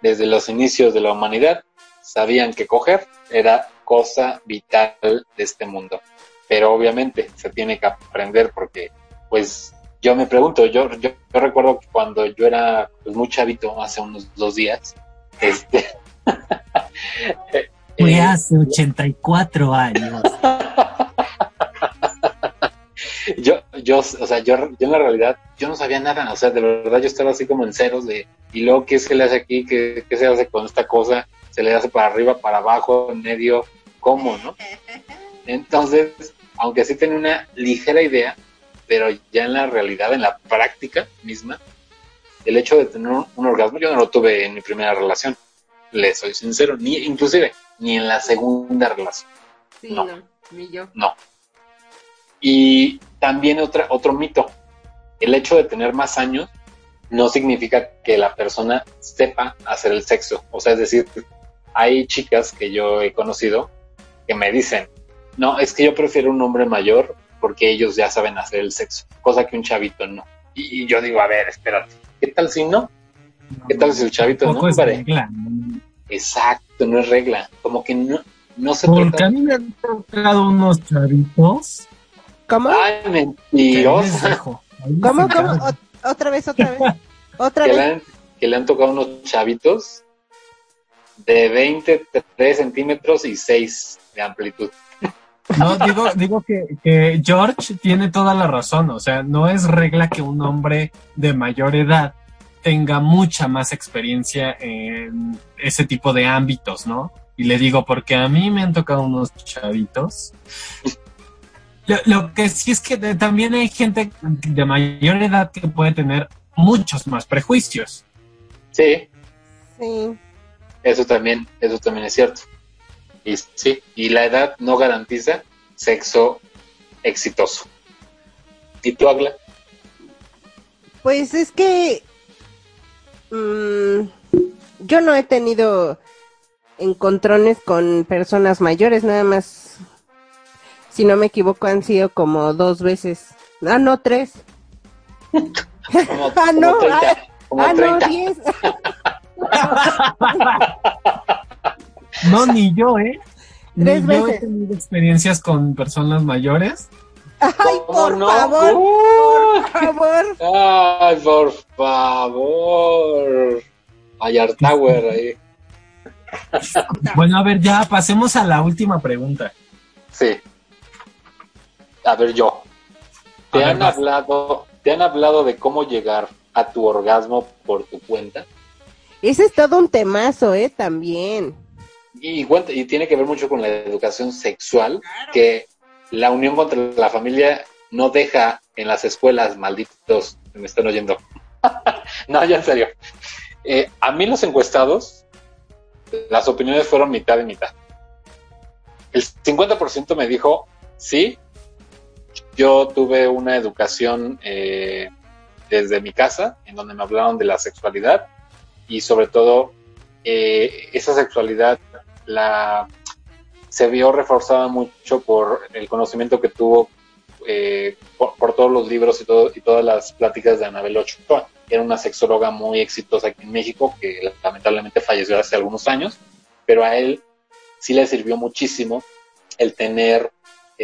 desde los inicios de la humanidad, sabían que coger era cosa vital de este mundo. Pero obviamente se tiene que aprender porque, pues, yo me pregunto, yo, yo, yo recuerdo que cuando yo era pues, muy chavito, hace unos dos días, este... Fue eh, hace 84 años. yo, yo, o sea, yo, yo en la realidad, yo no sabía nada, o sea, de verdad yo estaba así como en ceros de, y luego, ¿qué se le hace aquí? ¿Qué, qué se hace con esta cosa? ¿Se le hace para arriba, para abajo, en medio? ¿Cómo, no? Entonces, aunque sí tenía una ligera idea, pero ya en la realidad, en la práctica misma, el hecho de tener un, orgasmo, yo no lo tuve en mi primera relación, le soy sincero, ni inclusive, ni en la segunda relación. Sí, No. no, ni yo. No. Y también otra, otro mito. El hecho de tener más años no significa que la persona sepa hacer el sexo. O sea, es decir, hay chicas que yo he conocido que me dicen, no, es que yo prefiero un hombre mayor porque ellos ya saben hacer el sexo, cosa que un chavito no. Y, y yo digo, a ver, espérate, ¿qué tal si no? ¿Qué tal si el chavito no? Es Pare. regla. Exacto, no es regla. Como que no, no se Porque trata... a mí me han tocado unos chavitos. ¿Cómo? Ay, mentirosa. Ahí ¿Cómo, cómo? otra vez, otra vez. Otra que le, vez. han, que le han tocado unos chavitos de 23 centímetros y 6 de amplitud. No, digo, digo que, que George tiene toda la razón. O sea, no es regla que un hombre de mayor edad tenga mucha más experiencia en ese tipo de ámbitos, ¿no? Y le digo, porque a mí me han tocado unos chavitos. Lo, lo que sí es que de- también hay gente de mayor edad que puede tener muchos más prejuicios. Sí, Sí. eso también, eso también es cierto. Y sí, y la edad no garantiza sexo exitoso. ¿Y tú, Agla? Pues es que mm, yo no he tenido encontrones con personas mayores, nada más, si no me equivoco, han sido como dos veces. Ah, no, tres. Como, Ah, no, como 30. Como ah, no, 30. diez. No, ni yo, ¿eh? Ni Tres yo he veces. tenido experiencias con personas mayores. Ay, ¿Cómo por no? favor, Uh, por favor. Ay, por favor. Ayar Tower ahí. Bueno, a ver, ya pasemos a la última pregunta. Sí. A ver, yo. ¿Te han hablado, te han hablado de cómo llegar a tu orgasmo por tu cuenta? Ese es todo un temazo, ¿eh? También. Y, cuenta- y tiene que ver mucho con la educación sexual, que la unión contra la familia no deja en las escuelas, malditos, me están oyendo. no, ya en serio. Eh, a mí los encuestados, las opiniones fueron mitad y mitad. El 50% me dijo, sí, yo tuve una educación eh, desde mi casa, en donde me hablaron de la sexualidad y sobre todo eh, esa sexualidad la se vio reforzada mucho por el conocimiento que tuvo eh, por, todos los libros y, y todas las pláticas de Anabel Ochoa. Era una sexóloga muy exitosa aquí en México que lamentablemente falleció hace algunos años, pero a él sí le sirvió muchísimo el tener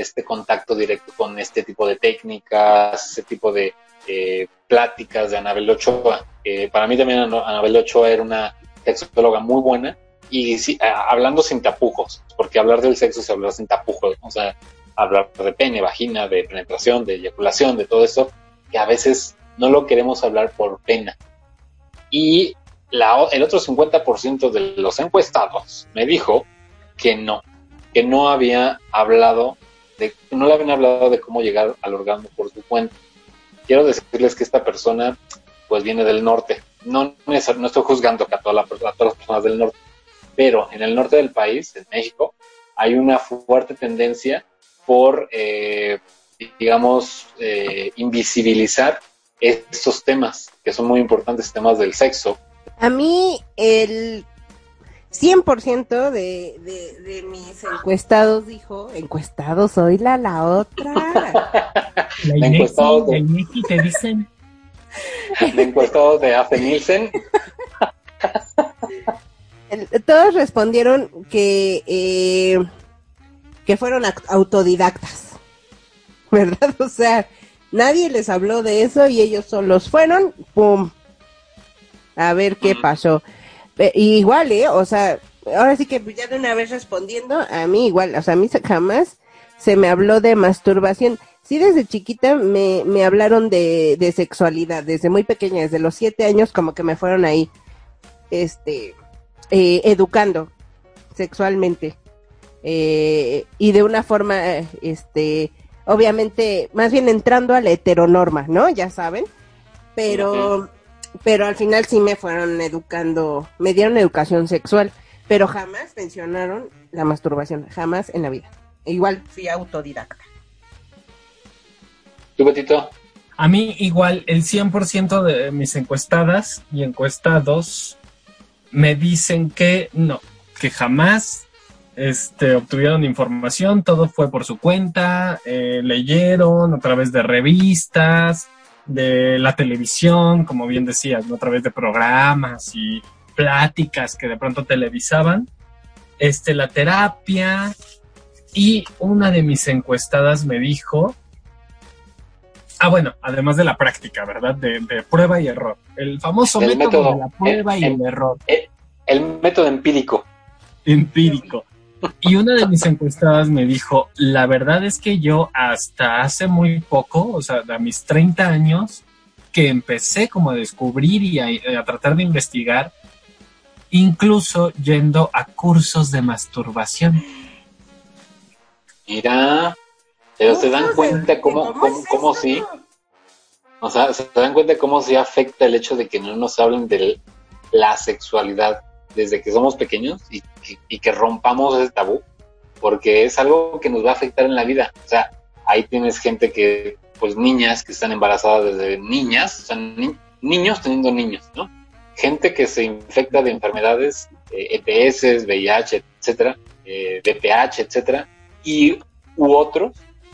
este contacto directo con este tipo de técnicas, ese tipo de eh, pláticas de Anabel Ochoa. que para mí también Ana- Anabel Ochoa era una sexóloga muy buena y sí, hablando sin tapujos, porque hablar del sexo es hablar sin tapujos, o sea, hablar de pene, vagina, de penetración, de eyaculación, de todo eso, que a veces no lo queremos hablar por pena. Y la, el otro 50% de los encuestados me dijo que no, que no había hablado no le habían hablado de cómo llegar al orgasmo por su cuenta. Quiero decirles que esta persona pues viene del norte. No, no es- no estoy juzgando a, toda a todas las personas del norte, pero en el norte del país, en México, hay una fuerte tendencia por eh, digamos, eh, invisibilizar estos temas, que son muy importantes, temas del sexo. A mí el 100% de, de, de mis encuestados dijo, encuestados, soy la, la otra. La de- la Inegi te dicen, De encuestados de Afe Nielsen, El- Todos respondieron que, eh, que fueron act- autodidactas, ¿verdad? O sea, nadie les habló de eso y ellos solos fueron, ¡pum! A ver qué pasó. Y igual, ¿eh? O sea, ahora sí que ya de una vez respondiendo, a mí igual, o sea, a mí jamás se me habló de masturbación. Sí, desde chiquita me, me hablaron de, de sexualidad, desde muy pequeña, desde los siete años, como que me fueron ahí, este, eh, educando sexualmente. Eh, y de una forma, eh, este, obviamente, más bien entrando a la heteronorma, ¿no? Ya saben. Pero, pero al final sí me fueron educando, me dieron educación sexual, pero jamás mencionaron la masturbación, jamás en la vida. Igual fui autodidacta. ¿tú, Betito? a mí igual el 100% de mis encuestadas y encuestados me dicen que no, que jamás este, obtuvieron información, todo fue por su cuenta, eh, leyeron a través de revistas, de la televisión, como bien decías, ¿no? a través de programas y pláticas que de pronto televisaban, este, la terapia, y una de mis encuestadas me dijo, ah, bueno, además de la práctica, ¿verdad? De, de prueba y error. El famoso El método, método, de la prueba eh, y eh. el error El método empírico. empírico. Y una de mis encuestadas me dijo, la verdad es que yo hasta hace muy poco, o sea, a mis 30 años, que empecé como a descubrir y a, a tratar de investigar, incluso yendo a cursos de masturbación. Mira, pero se dan ¿Cómo cuenta cómo, cómo cómo, sí, o sea, se dan cuenta cómo sí afecta el hecho de que no nos hablen de la sexualidad desde que somos pequeños y, que- rompamos ese tabú, porque es algo que nos va a afectar en la vida. O sea, ahí tienes gente que, pues niñas que están embarazadas desde niñas, o sea, ni- niños teniendo niños, ¿no? Gente que se infecta de enfermedades, eh, ETS, VIH, etcétera, eh, etcétera, y u otros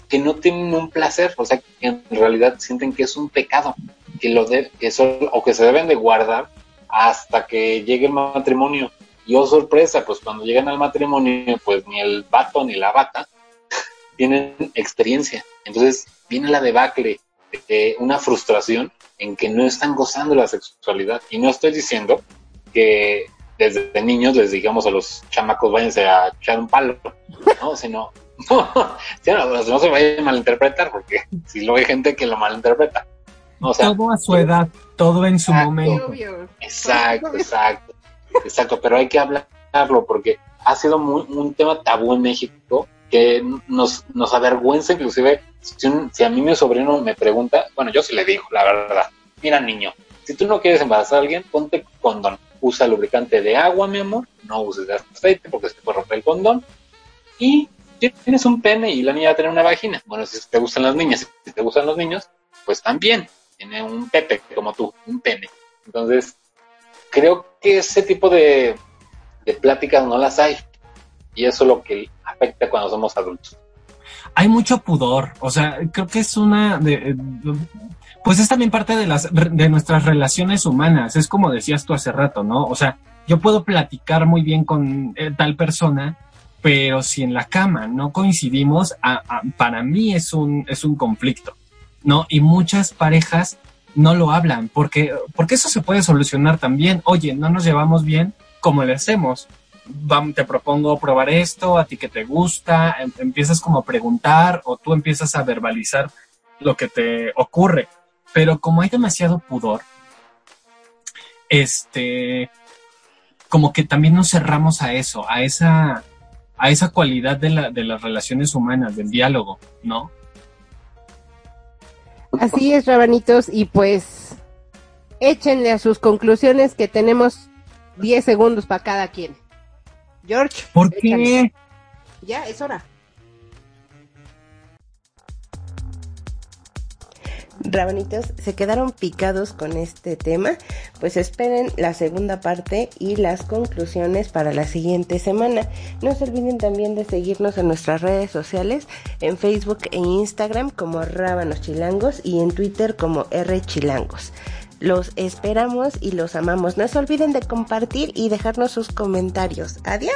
que no tienen un placer, o sea, que en realidad sienten que es un pecado, que lo de, que son, o que se deben de guardar hasta que llegue el matrimonio. Y oh sorpresa, pues cuando llegan al matrimonio, pues ni el vato ni la bata tienen experiencia. Entonces viene la debacle, de una frustración en que no están gozando la sexualidad. Y no estoy diciendo que desde niños les digamos a los chamacos váyanse a echar un palo, ¿no? Sino, no, no se vaya a malinterpretar, porque si lo hay gente que lo malinterpreta. O todo a su edad, todo en su Exacto. momento. Obvio. Exacto, exacto, exacto, pero hay que hablarlo porque ha sido muy- un tema tabú en México que nos, nos avergüenza inclusive si, un- si a mí mi sobrino me pregunta, bueno, yo sí le digo, la verdad, mira niño, si tú no quieres embarazar a alguien, ponte condón, usa lubricante de agua, mi amor, no uses de aceite porque se te puede romper el condón y tienes un pene y la niña va a tener una vagina. Bueno, si te gustan las niñas, si te gustan los niños, pues también tiene un pepe como tú, un pene. Entonces, creo que ese tipo de, de pláticas no las hay. Y eso es lo que afecta cuando somos adultos. hay mucho pudor, o sea, creo que es una de, pues es también parte de las de nuestras relaciones humanas, es como decías tú hace rato, ¿no? O sea, yo puedo platicar muy bien con eh, tal persona, pero si en la cama no coincidimos, a- a- para mí es un es un conflicto, ¿no? Y muchas parejas no lo hablan porque porque eso se puede solucionar también. Oye, no nos llevamos bien, ¿cómo le hacemos? te propongo probar esto, a ti que te gusta, em- empiezas como a preguntar o tú empiezas a verbalizar lo que te ocurre. Pero como hay demasiado pudor, este, como que también nos cerramos a eso, a esa, a esa cualidad de, la, de las relaciones humanas, del diálogo, ¿no? Así es, rabanitos, y pues échenle a sus conclusiones que tenemos 10 segundos para cada quien. George, ¿Por échale. qué? ya es hora. Rabanitos, se quedaron picados con este tema, pues esperen la segunda parte y las conclusiones para la siguiente semana. No se olviden también de seguirnos en nuestras redes sociales, en Facebook e Instagram como Rábanos Chilangos y en Twitter como R Chilangos. Los esperamos y los amamos. No se olviden de compartir y dejarnos sus comentarios. Adiós.